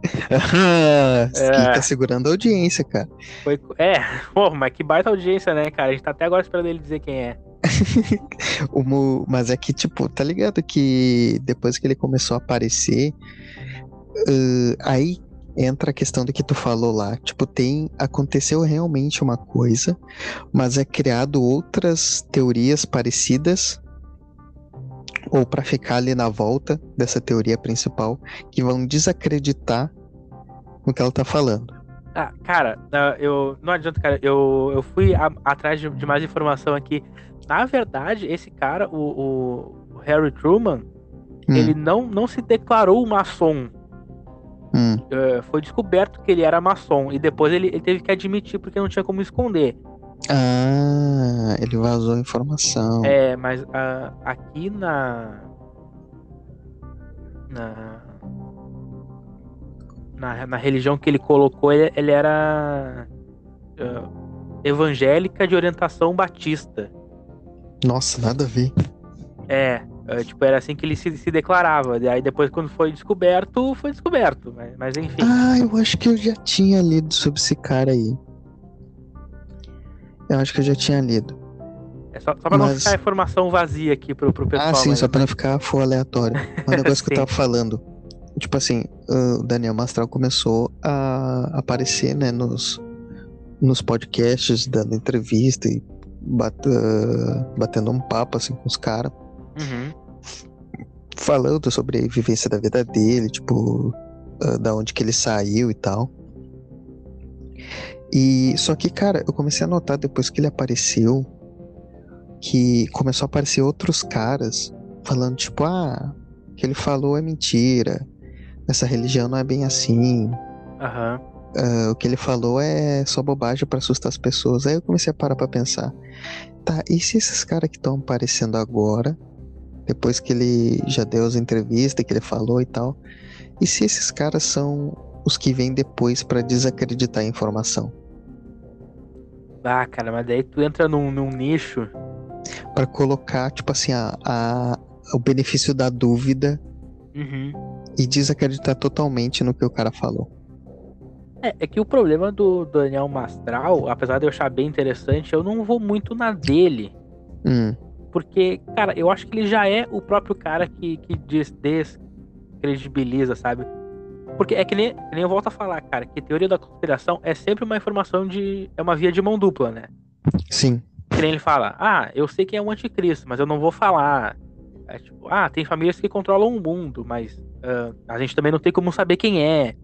É. Tá segurando a audiência, cara. Foi, é, pô, mas que baita audiência, né, cara? A gente tá até agora esperando ele dizer quem é. Mas é que, tipo, tá ligado que depois que ele começou a aparecer, ãh, aí entra a questão do que tu falou lá. Tipo, tem. Aconteceu realmente uma coisa, mas é criado outras teorias parecidas. Ou pra ficar ali na volta dessa teoria principal, que vão desacreditar no que ela tá falando. Ah, cara, eu não adianta, cara. Eu, eu fui a, atrás de, de, mais informação aqui. Na verdade, esse cara, o, o Harry Truman, hum. ele não, não se declarou maçom. Hum. Uh, foi descoberto que ele era maçom e depois ele, ele, teve que admitir porque não tinha como esconder. Ah, ele vazou a informação. É, mas uh, aqui na, na na, na religião que ele colocou, ele, ele era uh, evangélica de orientação batista. Nossa, nada a ver. É, uh, tipo, era assim que ele se, se declarava. E aí depois, quando foi descoberto, foi descoberto. Mas, mas enfim. Ah, eu acho que eu já tinha lido sobre esse cara aí. Eu acho que eu já tinha lido. É só, só pra mas... não ficar informação vazia aqui pro, pro pessoal. Ah, sim, mas... só pra não ficar for aleatório. O negócio que eu tava falando tipo assim, o Daniel Mastral começou a aparecer, né, nos, nos podcasts, dando entrevista e bat, uh, batendo um papo, assim, com os caras. Uhum. Falando sobre a vivência da vida dele, tipo, uh, da onde que ele saiu e tal. E só que, cara, eu comecei a notar depois que ele apareceu que começou a aparecer outros caras falando, tipo, ah, o que ele falou é mentira essa religião não é bem assim. Uhum. Uh, o que ele falou é só bobagem para assustar as pessoas. Aí eu comecei a parar pra pensar. Tá, e se esses caras que estão aparecendo agora, depois que ele já deu as entrevistas, que ele falou e tal, e se esses caras são os que vêm depois para desacreditar a informação? Ah, cara, mas daí tu entra num, num nicho. para colocar, tipo assim, a, a, o benefício da dúvida uhum e desacreditar totalmente no que o cara falou. É, é que o problema do Daniel Mastral, apesar de eu achar bem interessante, eu não vou muito na dele. Hum. Porque, cara, eu acho que ele já é o próprio cara que, que des descredibiliza, sabe? Porque é que nem, que nem eu volto a falar, cara, que teoria da conspiração é sempre uma informação de. é uma via de mão dupla, né? Sim. Que nem ele fala, ah, eu sei quem é o anticristo, mas eu não vou falar. É tipo, ah, tem famílias que controlam o mundo, mas uh, a gente também não tem como saber quem é.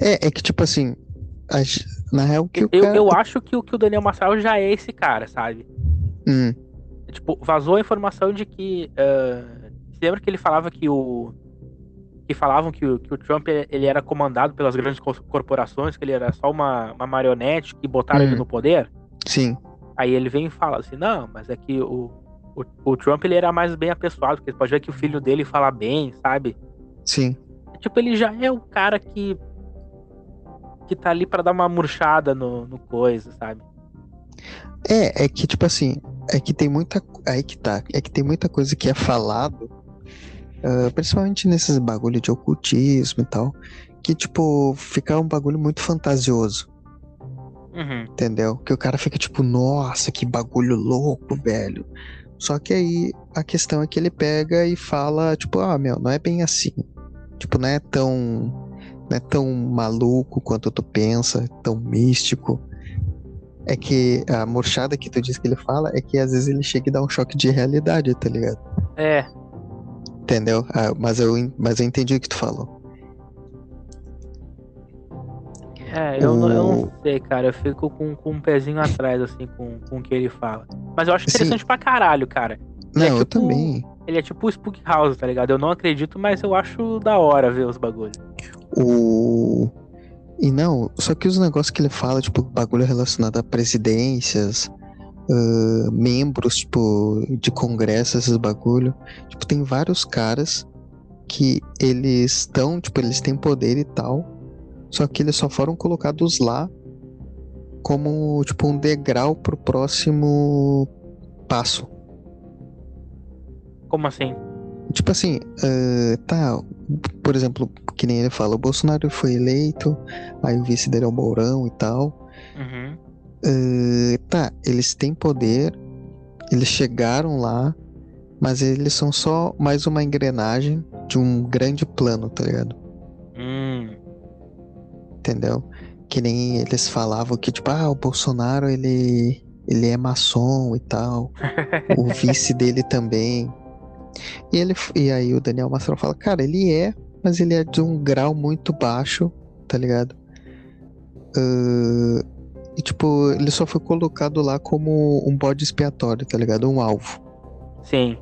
É, é que tipo assim, na real que eu, cara... eu acho que o, que o Daniel Massal já é esse cara, sabe? Hum. Tipo, vazou a informação de que. Uh, lembra que ele falava que o. Que falavam que o, que o Trump ele era comandado pelas grandes corporações, que ele era só uma, uma marionete que botaram hum. ele no poder? Sim. Aí ele vem e fala assim: não, mas é que o, o, o, Trump ele era mais bem apessoado, porque pode ver que o filho dele fala bem, sabe? Sim. Tipo, ele já é o cara que. que tá ali para dar uma murchada no, no coisa, sabe? É, é que, tipo assim, é que tem muita. Aí que tá. É que tem muita coisa que é falado, uh, principalmente nesses bagulho de ocultismo e tal, que, tipo, fica um bagulho muito fantasioso. Uhum. Entendeu? Que o cara fica tipo, nossa, que bagulho louco, velho. Só que aí a questão é que ele pega e fala, tipo, ah, meu, não é bem assim. Tipo, não é tão. Não é tão maluco quanto tu pensa, tão místico. É que a murchada que tu diz que ele fala é que às vezes ele chega e dá um choque de realidade, tá ligado? É. Entendeu? Ah, mas, eu, mas eu entendi o que tu falou. É, eu, o... não, eu não sei, cara. Eu fico com, com um pezinho atrás, assim, com, com o que ele fala. Mas eu acho interessante Sim. pra caralho, cara. Ele é não, é tipo, eu também. Ele é tipo o Spook House, tá ligado? Eu não acredito, mas eu acho da hora ver os bagulhos. O. E não, só que os negócios que ele fala, tipo, bagulho relacionado a presidências, uh, membros, tipo, de congresso, esses bagulho. Tipo, tem vários caras que eles estão, tipo, eles têm poder e tal. Só que eles só foram colocados lá como tipo um degrau pro próximo passo. Como assim? Tipo assim, uh, tá, por exemplo, que nem ele fala, o Bolsonaro foi eleito, aí o vice dele é o Mourão e tal. Uhum. Uh, tá, eles têm poder, eles chegaram lá, mas eles são só mais uma engrenagem de um grande plano, tá ligado? Entendeu? Que nem eles falavam que, tipo, ah, o Bolsonaro, ele, ele é maçom e tal. o vice dele também. E, ele, e aí o Daniel Mastro fala, cara, ele é, mas ele é de um grau muito baixo tá ligado? Uh, e tipo, ele só foi colocado lá como um bode expiatório, tá ligado? Um alvo. Sim.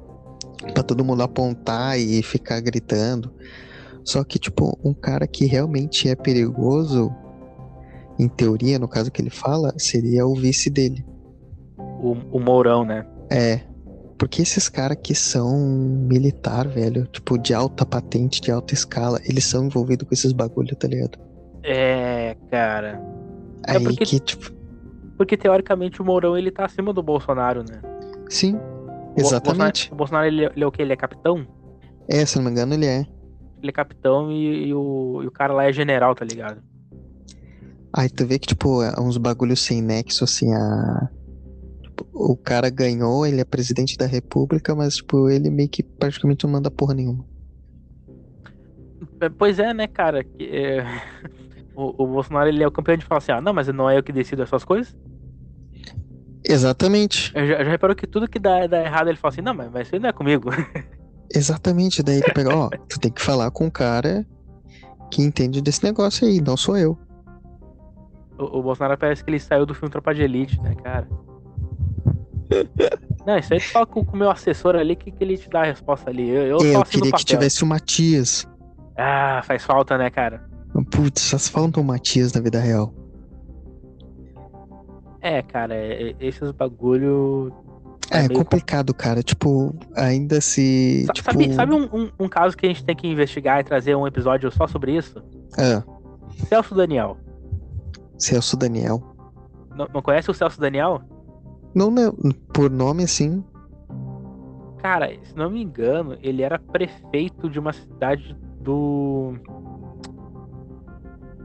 Pra todo mundo apontar e ficar gritando. Só que, tipo, um cara que realmente é perigoso, em teoria, no caso que ele fala, seria o vice dele. O, o Mourão, né? É. Porque esses caras que são militar, velho, tipo, de alta patente, de alta escala, eles são envolvidos com esses bagulho, tá ligado? É, cara. Aí porque- que, tipo, Porque teoricamente o Mourão ele tá acima do Bolsonaro, né? sim, O Bo- exatamente. O Bolsonaro, ele, ele é o quê? Ele é capitão? É, se não me engano, ele é. Ele é capitão e, e o, e o cara lá é general, tá ligado? Aí tu vê que, tipo, é uns bagulhos sem nexo, assim, a. tipo, o cara ganhou, ele é presidente da república, mas, tipo, ele meio que praticamente não manda porra nenhuma. É, Pois é, né, cara? é, O, o Bolsonaro ele é o campeão de falar assim: ah, não, mas não é eu que decido essas coisas. Exatamente. Já, já reparou que tudo que dá, dá errado ele fala assim: não, mas, mas isso não é comigo. Exatamente. Daí ele pega, ó, tu tem que falar com um cara que entende desse negócio aí, não sou eu. O, o Bolsonaro parece que ele saiu do filme Tropa de Elite, né, cara? Não, isso aí tu fala com o meu assessor ali que, que ele te dá a resposta ali. Eu, eu É, eu queria que tivesse o Matias. Ah, faz falta, né, cara? Putz, se falta o Matias na vida real. É, cara, é- é- esses bagulho. É, meio complicado, cara. Tipo, ainda se. Sa- tipo, Sabe, sabe um, um- um caso que a gente tem que investigar e trazer um episódio só sobre isso? Ah, Celso Daniel. Celso Daniel. Não, não conhece o Celso Daniel? Não, não, por nome assim. Cara, se não me engano, ele era prefeito de uma cidade do.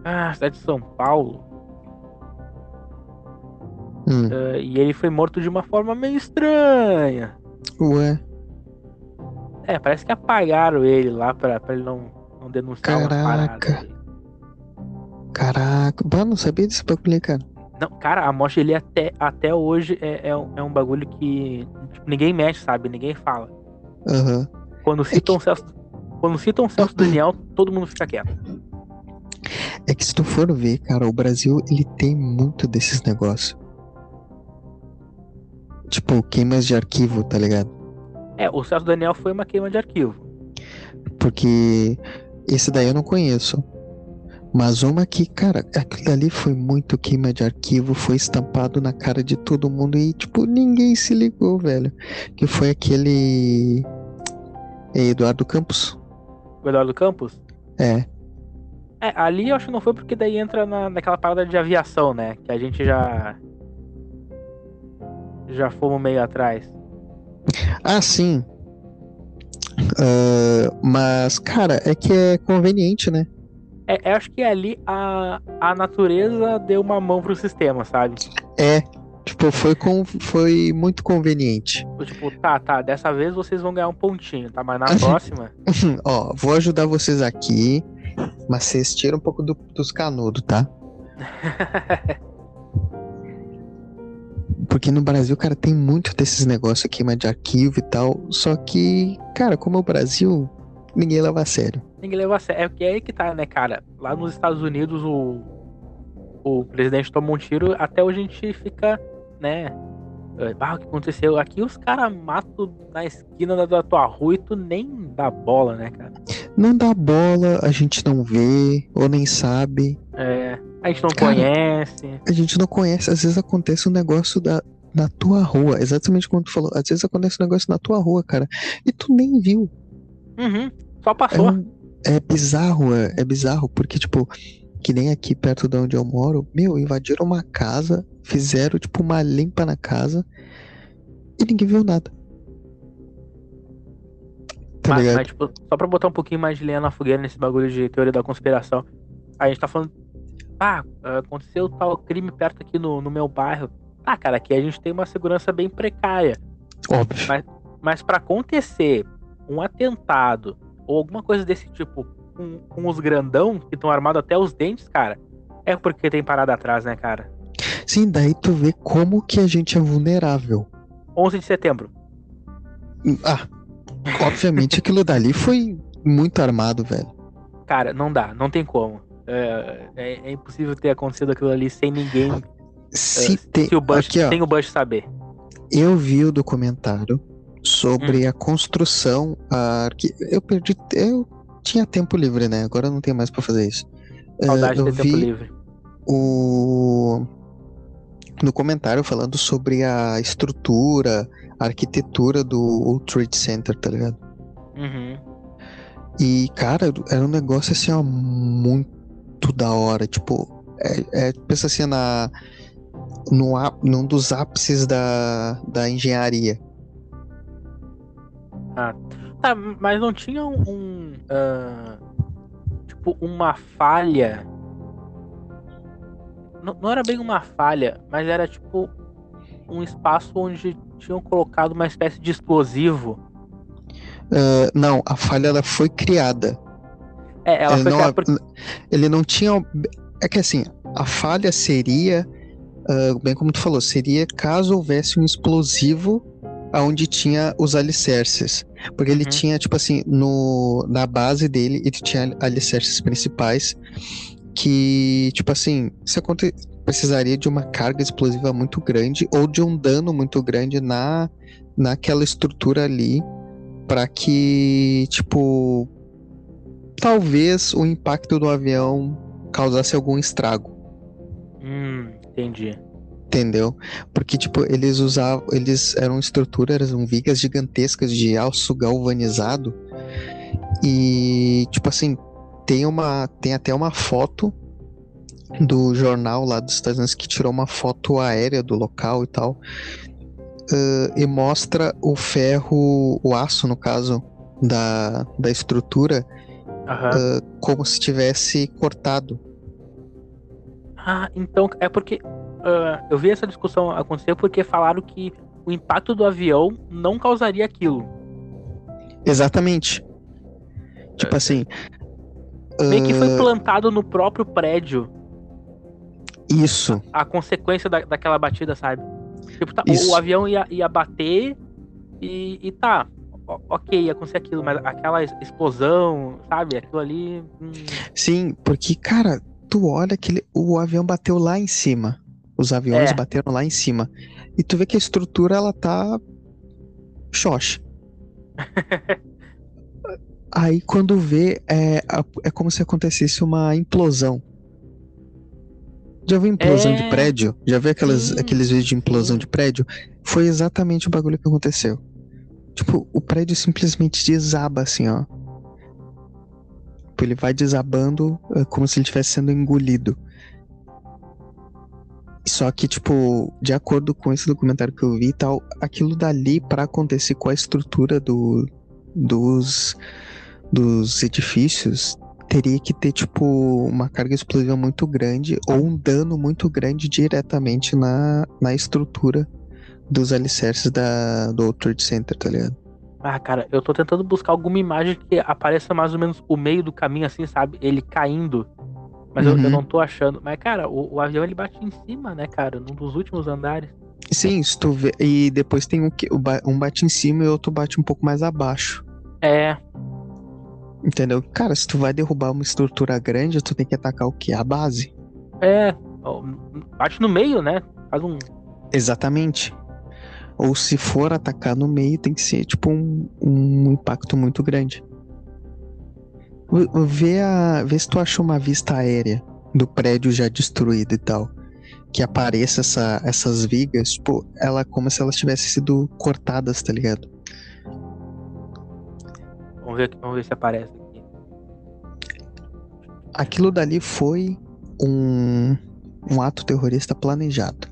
Ah, cidade de São Paulo. Hum. Ah, e ele foi morto de uma forma meio estranha. Ué, É, parece que apagaram ele lá pra, pra ele não, não denunciar Caraca. caraca. Bah, não sabia desse bagulho, cara. Não, cara, a morte dele até, até hoje é, é, um, é um bagulho que tipo, ninguém mexe, sabe? Ninguém fala. Aham. Quando citam Celso, quando citam Celso Daniel, todo mundo fica quieto. É que se tu for ver, cara, o Brasil, ele tem muito desses negócios. Tipo, queimas de arquivo, tá ligado? É, o Celso Daniel foi uma queima de arquivo. Porque esse daí eu não conheço. Mas uma que, cara, aquilo ali foi muito queima de arquivo, foi estampado na cara de todo mundo e, tipo, ninguém se ligou, velho. Que foi aquele. é, Eduardo Campos. O Eduardo Campos. É. É, ali eu acho que não foi porque daí entra na, naquela parada de aviação, né? Que a gente já. Já fomos meio atrás. Ah, sim. Ah, mas, cara, é que é conveniente, né? É, eu acho que ali a, a natureza deu uma mão pro sistema, sabe? É. Tipo, foi, com, foi muito conveniente. Tipo, tá, tá, dessa vez vocês vão ganhar um pontinho, tá? Mas na próxima. Ó, vou ajudar vocês aqui, mas vocês tiram um pouco do- dos canudos, tá? Porque no Brasil, cara, tem muito desses negócios aqui, mas de arquivo e tal. Só que, cara, como é o Brasil, ninguém leva a sério. Ninguém leva a sério. É que é aí que tá, né, cara? Lá nos Estados Unidos, o, o presidente toma um tiro, até hoje a gente fica, né? eh, Ah, o que aconteceu? Aqui os caras matam na esquina da, da tua rua e tu nem dá bola, né, cara? Não dá bola, a gente não vê, ou nem sabe. É, a gente não Cara, conhece. A gente não conhece. Às vezes acontece um negócio da, na tua rua. Exatamente como tu falou. Às vezes acontece um negócio na tua rua, cara. E tu nem viu. Uhum, só É, passou. um- é bizarro, é, é bizarro, porque, tipo, que nem aqui perto de onde eu moro, meu, invadiram uma casa, fizeram, tipo, uma limpa na casa e ninguém viu nada. Tá mas, mas, tipo, só pra botar um pouquinho mais de lenha na fogueira nesse bagulho de teoria da conspiração. A gente tá falando. Ah, aconteceu tal crime perto aqui no, no meu bairro. Ah, cara, aqui a gente tem uma segurança bem precária. Óbvio. Mas pra acontecer um atentado ou alguma coisa desse tipo com, com os grandão que estão armados até os dentes, cara, é porque tem parada atrás, né, cara? Sim, daí tu vê como que a gente é vulnerável. 11 de setembro. Ah, obviamente aquilo dali foi muito armado, velho. Cara, não dá, não tem como. É, é, é impossível ter acontecido aquilo ali sem ninguém. Se, é, tem, se o Bush, aqui, ó, sem o Bush saber. eu vi o documentário Hum. sobre a construção, a arqui... eu perdi, eu tinha tempo livre, né? Agora eu não tenho mais pra fazer isso. Eh, Saudade eu de tempo livre. o no comentário falando sobre a estrutura, a arquitetura do World Trade Center, tá ligado? Uhum. E, cara, era um negócio assim, ó, muito da hora. Tipo, é, é- pensa assim na, no, num dos ápices da, da engenharia. Tá, mas não tinha um. um, ah, tipo, uma falha. Não, não era bem uma falha, mas era tipo um espaço onde tinham colocado uma espécie de explosivo. Ah, não, a falha ela foi criada. É, ela ele, foi não, por... ele não tinha. É que assim, a falha seria, ah, bem como tu falou, seria caso houvesse um explosivo onde tinha os alicerces. Porque ele Uhum. tinha, tipo assim, no, na base dele, ele tinha alicerces principais que, tipo assim, se aconte- precisaria de uma carga explosiva muito grande ou de um dano muito grande na, naquela estrutura ali para que, tipo, talvez o impacto do avião causasse algum estrago, Hum, entendi. entendeu? Porque, tipo, eles usavam, eles eram estruturas, eram vigas gigantescas de aço galvanizado e, tipo assim, tem uma, tem até uma foto do jornal lá dos Estados Unidos que tirou uma foto aérea do local e tal. ãh, e mostra o ferro, o aço, no caso, da, da estrutura, Aham. ãh, como se tivesse cortado. Ah, então é porque ah, eu vi essa discussão acontecer porque falaram que o impacto do avião não causaria aquilo. Exatamente. Tipo assim. Meio que foi ãh, plantado no próprio prédio Isso. a consequência da, daquela batida, sabe? Tipo, tá, o, o avião ia, ia bater e, e tá, ok, ia acontecer aquilo, mas aquela explosão, sabe? Aquilo ali. hum, Sim, porque, cara, tu olha que ele- o avião bateu lá em cima. Os aviões É. bateram lá em cima. E tu vê que a estrutura, ela tá. Xoxa. Aí quando vê, é, é como se acontecesse uma implosão. Já viu implosão de É. prédio? Já viu aquelas, Sim, aqueles vídeos de implosão de prédio? Foi exatamente o bagulho que aconteceu. Tipo, o prédio simplesmente desaba assim, ó. Tipo, ele vai desabando é, como se ele estivesse sendo engolido. Só que, tipo, de acordo com esse documentário que eu vi e tal, aquilo dali pra acontecer com a estrutura do, dos, dos edifícios teria que ter, tipo, uma carga explosiva muito grande ou um dano muito grande diretamente na, na estrutura dos alicerces da, do Trade Center, tá ligado? Ah, cara, eu tô tentando buscar alguma imagem que apareça mais ou menos o meio do caminho, assim, sabe? Ele caindo. Mas eu, eu Uhum. não tô achando. Mas, cara, o, o avião ele bate em cima, né, cara? Num dos últimos andares. Sim, se tu vê. E depois tem ba- um bate em cima e o outro bate um pouco mais abaixo. É, Entendeu? Cara, se tu vai derrubar uma estrutura grande, tu tem que atacar o quê? A base. é. Bate no meio, né? Faz um. Exatamente. Ou se for atacar no meio, tem que ser tipo um, um impacto muito grande. Vê, a, vê se tu achou uma vista aérea do prédio já destruído e tal. Que apareça essa, essas vigas, tipo, ela como se elas tivessem sido cortadas, tá ligado? Vamos ver, vamos ver se aparece aqui. Aquilo dali foi um, um ato terrorista planejado.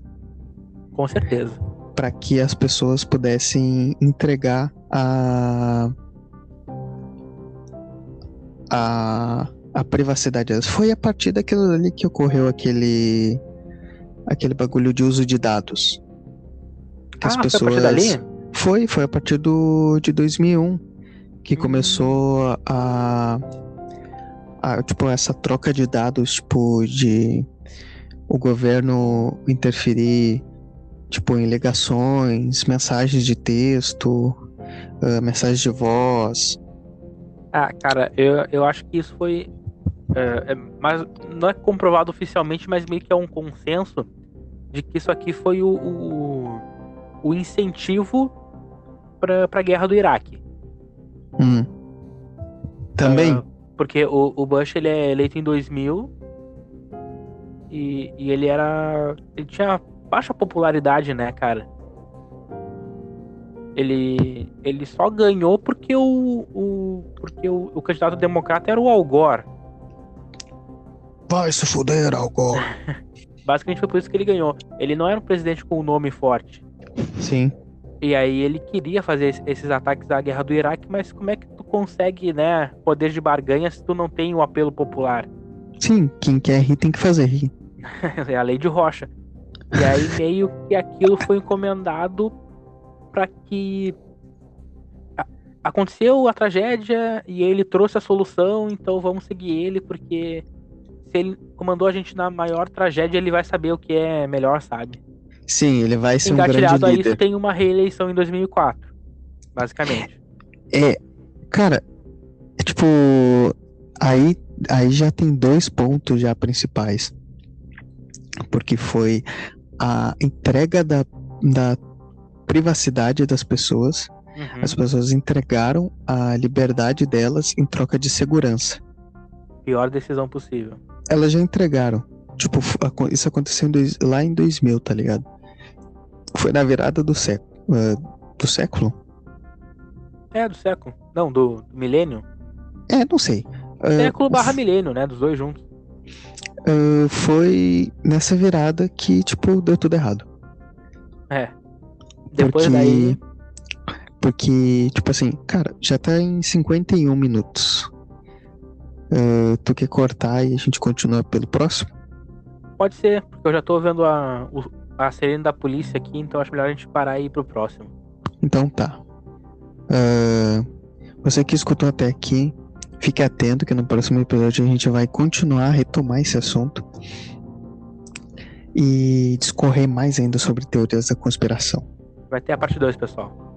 Com certeza. Para que as pessoas pudessem entregar a a, a privacidade delas. Foi a partir daquilo ali que ocorreu aquele aquele bagulho de uso de dados. Que as ah, pessoas foi a partir dali? foi foi a partir do de 2001 que Hum. começou a, a tipo essa troca de dados tipo de o governo interferir tipo em ligações, mensagens de texto, ah, mensagens de voz. Ah, cara, eu, eu acho que isso foi É, é, mas não é comprovado oficialmente, mas meio que é um consenso de que isso aqui foi o, o, o incentivo para a guerra do Iraque. Hum. Também. Uh, porque o, o Bush ele é eleito em 2000 e, e ele era. Ele tinha baixa popularidade, né, cara? Ele, ele só ganhou porque o, o, porque o, o candidato democrata era o Al Gore. Vai se fuder, Al Gore. Basicamente foi por isso que ele ganhou. Ele não era um presidente com um nome forte. Sim. E aí ele queria fazer esses ataques à guerra do Iraque, mas como é que tu consegue, né, poder de barganha se tu não tem o apelo popular? Sim, quem quer rir tem que fazer rir. é a lei de rocha. E aí meio que aquilo foi encomendado para que aconteceu a tragédia e ele trouxe a solução, então vamos seguir ele porque se ele comandou a gente na maior tragédia, ele vai saber o que é melhor, sabe? Sim, ele vai ser um grande líder. a isso tem uma reeleição em 2004, basicamente. É, cara, é tipo, aí, aí já tem dois pontos já principais. Porque foi a entrega da, da privacidade das pessoas. Uhum. As pessoas entregaram a liberdade delas em troca de segurança. Pior decisão possível. Elas já entregaram. Tipo, isso aconteceu em dois, lá em 2000, tá ligado? Foi na virada do século. Uh, do século? É, do século. Não, do, do milênio. É, não sei. Uh, século barra milênio, né? Dos dois juntos. Uh, foi nessa virada que, tipo, deu tudo errado. É. Depois porque, daí. Porque, tipo assim, cara, já tá em 51 minutos. Uh, tu quer cortar e a gente continua pelo próximo? Pode ser, porque eu já tô vendo a, a sirene da polícia aqui, então acho melhor a gente parar e ir pro próximo. Então tá. Uh, você que escutou até aqui, fique atento que no próximo episódio a gente vai continuar a retomar esse assunto e discorrer mais ainda sobre teorias da conspiração. Vai ter a parte 2, pessoal.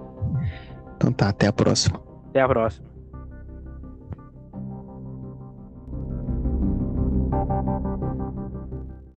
Então tá, até a próxima. Até a próxima.